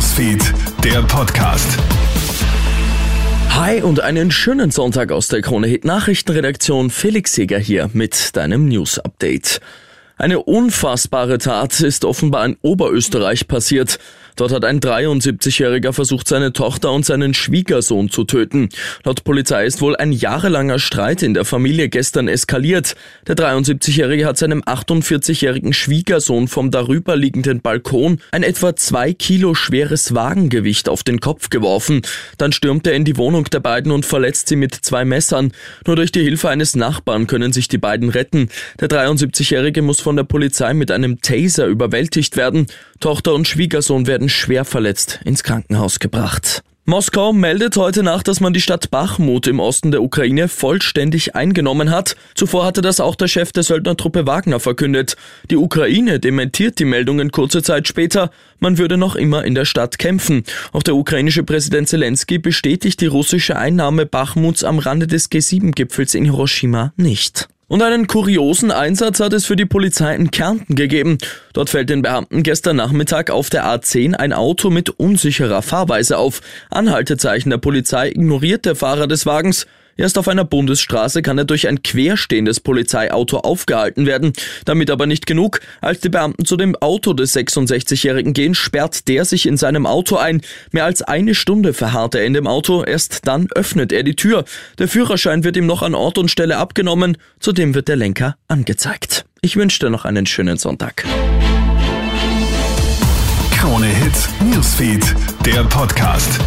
Newsfeed, der Podcast. Hi und einen schönen Sonntag aus der Krone Hit Nachrichtenredaktion. Felix Seger hier mit deinem News Update. Eine unfassbare Tat ist offenbar in Oberösterreich passiert. Dort hat ein 73-Jähriger versucht, seine Tochter und seinen Schwiegersohn zu töten. Laut Polizei ist wohl ein jahrelanger Streit in der Familie gestern eskaliert. Der 73-Jährige hat seinem 48-jährigen Schwiegersohn vom darüberliegenden Balkon ein etwa zwei Kilo schweres Wagengewicht auf den Kopf geworfen. Dann stürmt er in die Wohnung der beiden und verletzt sie mit zwei Messern. Nur durch die Hilfe eines Nachbarn können sich die beiden retten. Der 73-jährige muss von der Polizei mit einem Taser überwältigt werden. Tochter und Schwiegersohn werden schwer verletzt ins Krankenhaus gebracht. Moskau meldet heute nach, dass man die Stadt Bachmut im Osten der Ukraine vollständig eingenommen hat. Zuvor hatte das auch der Chef der Söldnertruppe Wagner verkündet. Die Ukraine dementiert die Meldungen kurze Zeit später. Man würde noch immer in der Stadt kämpfen. Auch der ukrainische Präsident Zelensky bestätigt die russische Einnahme Bachmuts am Rande des G7-Gipfels in Hiroshima nicht. Und einen kuriosen Einsatz hat es für die Polizei in Kärnten gegeben. Dort fällt den Beamten gestern Nachmittag auf der A10 ein Auto mit unsicherer Fahrweise auf. Anhaltezeichen der Polizei ignoriert der Fahrer des Wagens. Erst auf einer Bundesstraße kann er durch ein querstehendes Polizeiauto aufgehalten werden. Damit aber nicht genug. Als die Beamten zu dem Auto des 66-Jährigen gehen, sperrt der sich in seinem Auto ein. Mehr als eine Stunde verharrt er in dem Auto. Erst dann öffnet er die Tür. Der Führerschein wird ihm noch an Ort und Stelle abgenommen. Zudem wird der Lenker angezeigt. Ich wünsche dir noch einen schönen Sonntag. Krone Hits, Newsfeed, der Podcast.